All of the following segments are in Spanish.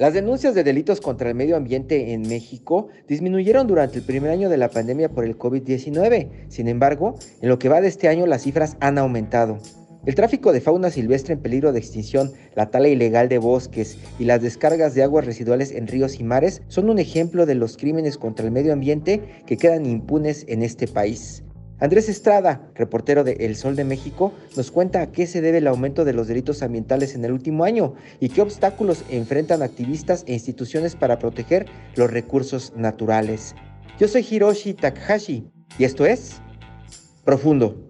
Las denuncias de delitos contra el medio ambiente en México disminuyeron durante el primer año de la pandemia por el COVID-19. Sin embargo, en lo que va de este año las cifras han aumentado. El tráfico de fauna silvestre en peligro de extinción, la tala ilegal de bosques y las descargas de aguas residuales en ríos y mares son un ejemplo de los crímenes contra el medio ambiente que quedan impunes en este país. Andrés Estrada, reportero de El Sol de México, nos cuenta a qué se debe el aumento de los delitos ambientales en el último año y qué obstáculos enfrentan activistas e instituciones para proteger los recursos naturales. Yo soy Hiroshi Takahashi y esto es Profundo.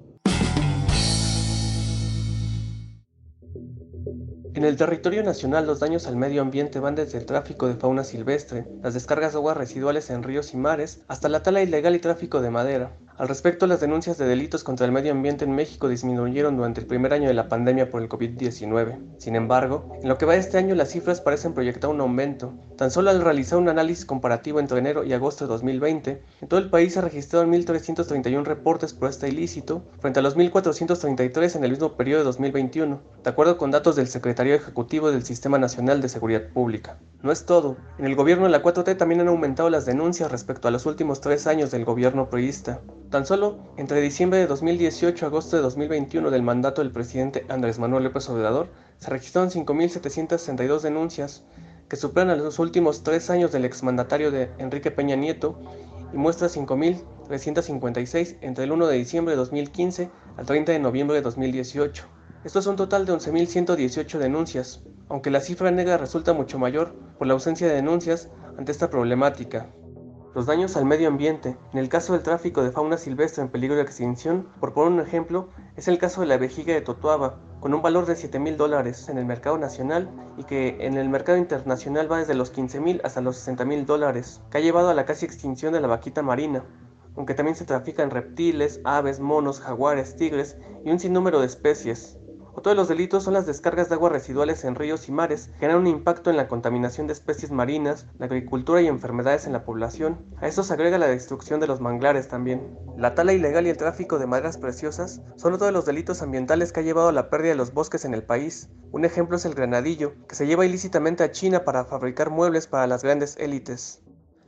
En el territorio nacional los daños al medio ambiente van desde el tráfico de fauna silvestre, las descargas de aguas residuales en ríos y mares, hasta la tala ilegal y tráfico de madera. Al respecto, las denuncias de delitos contra el medio ambiente en México disminuyeron durante el primer año de la pandemia por el COVID-19. Sin embargo, en lo que va este año las cifras parecen proyectar un aumento. Tan solo al realizar un análisis comparativo entre enero y agosto de 2020, en todo el país se registraron 1.331 reportes por este ilícito, frente a los 1.433 en el mismo periodo de 2021, de acuerdo con datos del Secretario Ejecutivo del Sistema Nacional de Seguridad Pública. No es todo. En el gobierno de la 4T también han aumentado las denuncias respecto a los últimos tres años del gobierno priista. Tan solo entre diciembre de 2018 y agosto de 2021 del mandato del presidente Andrés Manuel López Obrador, se registraron 5.762 denuncias, que superan a los últimos tres años del exmandatario de Enrique Peña Nieto y muestra 5.356 entre el 1 de diciembre de 2015 al 30 de noviembre de 2018. Esto es un total de 11.118 denuncias, aunque la cifra negra resulta mucho mayor por la ausencia de denuncias ante esta problemática. Los daños al medio ambiente. En el caso del tráfico de fauna silvestre en peligro de extinción, por poner un ejemplo, es el caso de la vejiga de Totuaba, con un valor de 7 mil dólares en el mercado nacional y que en el mercado internacional va desde los 15 mil hasta los 60 mil dólares, que ha llevado a la casi extinción de la vaquita marina, aunque también se trafican reptiles, aves, monos, jaguares, tigres y un sinnúmero de especies. Otro de los delitos son las descargas de aguas residuales en ríos y mares, que generan un impacto en la contaminación de especies marinas, la agricultura y enfermedades en la población. A esto se agrega la destrucción de los manglares también. La tala ilegal y el tráfico de maderas preciosas son otro de los delitos ambientales que ha llevado a la pérdida de los bosques en el país. Un ejemplo es el granadillo, que se lleva ilícitamente a China para fabricar muebles para las grandes élites.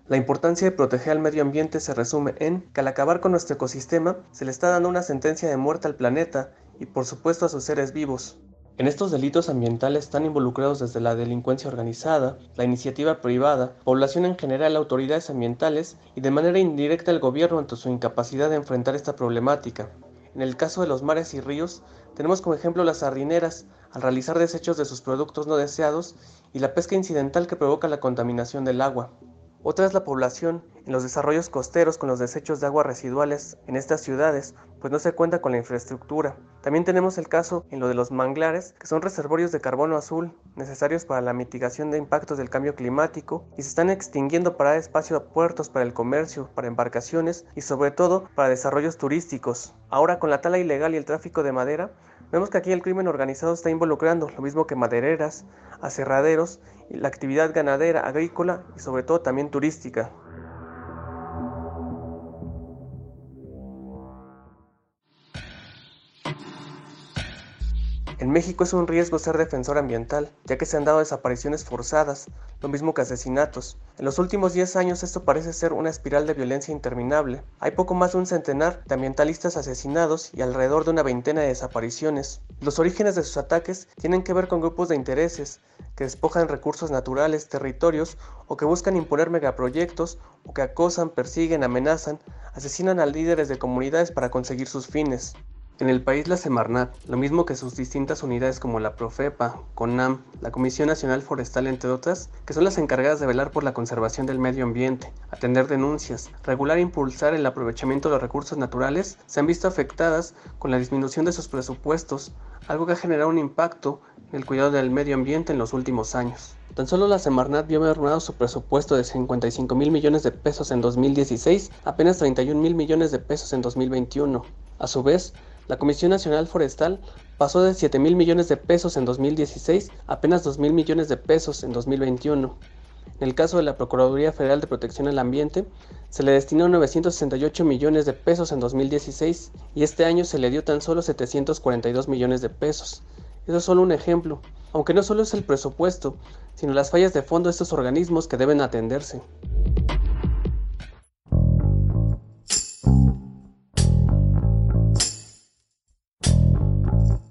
La importancia de proteger al medio ambiente se resume en que al acabar con nuestro ecosistema se le está dando una sentencia de muerte al planeta y por supuesto a sus seres vivos. En estos delitos ambientales están involucrados desde la delincuencia organizada, la iniciativa privada, población en general, autoridades ambientales y de manera indirecta el gobierno ante su incapacidad de enfrentar esta problemática. En el caso de los mares y ríos, tenemos como ejemplo las sardineras, al realizar desechos de sus productos no deseados, y la pesca incidental que provoca la contaminación del agua. Otra es la población en los desarrollos costeros con los desechos de aguas residuales en estas ciudades, pues no se cuenta con la infraestructura. También tenemos el caso en lo de los manglares, que son reservorios de carbono azul necesarios para la mitigación de impactos del cambio climático y se están extinguiendo para dar espacio a puertos para el comercio, para embarcaciones y sobre todo para desarrollos turísticos. Ahora con la tala ilegal y el tráfico de madera, vemos que aquí el crimen organizado está involucrando lo mismo que madereras, aserraderos la actividad ganadera, agrícola y sobre todo también turística. En México es un riesgo ser defensor ambiental, ya que se han dado desapariciones forzadas, lo mismo que asesinatos. En los últimos 10 años esto parece ser una espiral de violencia interminable. Hay poco más de un centenar de ambientalistas asesinados y alrededor de una veintena de desapariciones. Los orígenes de sus ataques tienen que ver con grupos de intereses que despojan recursos naturales, territorios o que buscan imponer megaproyectos o que acosan, persiguen, amenazan, asesinan a líderes de comunidades para conseguir sus fines. En el país la Semarnat, lo mismo que sus distintas unidades como la Profepa, CONAM, la Comisión Nacional Forestal entre otras, que son las encargadas de velar por la conservación del medio ambiente, atender denuncias, regular e impulsar el aprovechamiento de los recursos naturales, se han visto afectadas con la disminución de sus presupuestos, algo que ha generado un impacto en el cuidado del medio ambiente en los últimos años. Tan solo la Semarnat vio mermado su presupuesto de 55 mil millones de pesos en 2016 apenas 31 mil millones de pesos en 2021. A su vez, la Comisión Nacional Forestal pasó de 7 mil millones de pesos en 2016 a apenas 2 mil millones de pesos en 2021. En el caso de la Procuraduría Federal de Protección al Ambiente, se le destinó 968 millones de pesos en 2016 y este año se le dio tan solo 742 millones de pesos. Eso es solo un ejemplo, aunque no solo es el presupuesto, sino las fallas de fondo de estos organismos que deben atenderse.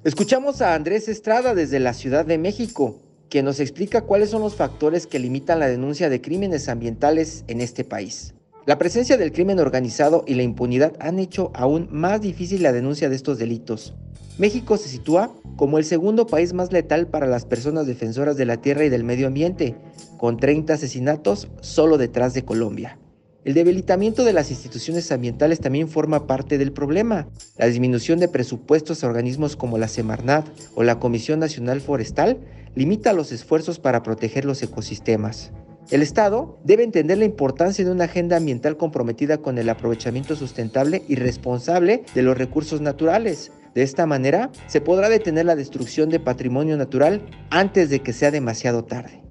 Escuchamos a Andrés Estrada desde la Ciudad de México, que nos explica cuáles son los factores que limitan la denuncia de crímenes ambientales en este país. La presencia del crimen organizado y la impunidad han hecho aún más difícil la denuncia de estos delitos. México se sitúa como el segundo país más letal para las personas defensoras de la tierra y del medio ambiente, con 30 asesinatos solo detrás de Colombia. El debilitamiento de las instituciones ambientales también forma parte del problema. La disminución de presupuestos a organismos como la Semarnat o la Comisión Nacional Forestal limita los esfuerzos para proteger los ecosistemas. El Estado debe entender la importancia de una agenda ambiental comprometida con el aprovechamiento sustentable y responsable de los recursos naturales. De esta manera, se podrá detener la destrucción de patrimonio natural antes de que sea demasiado tarde.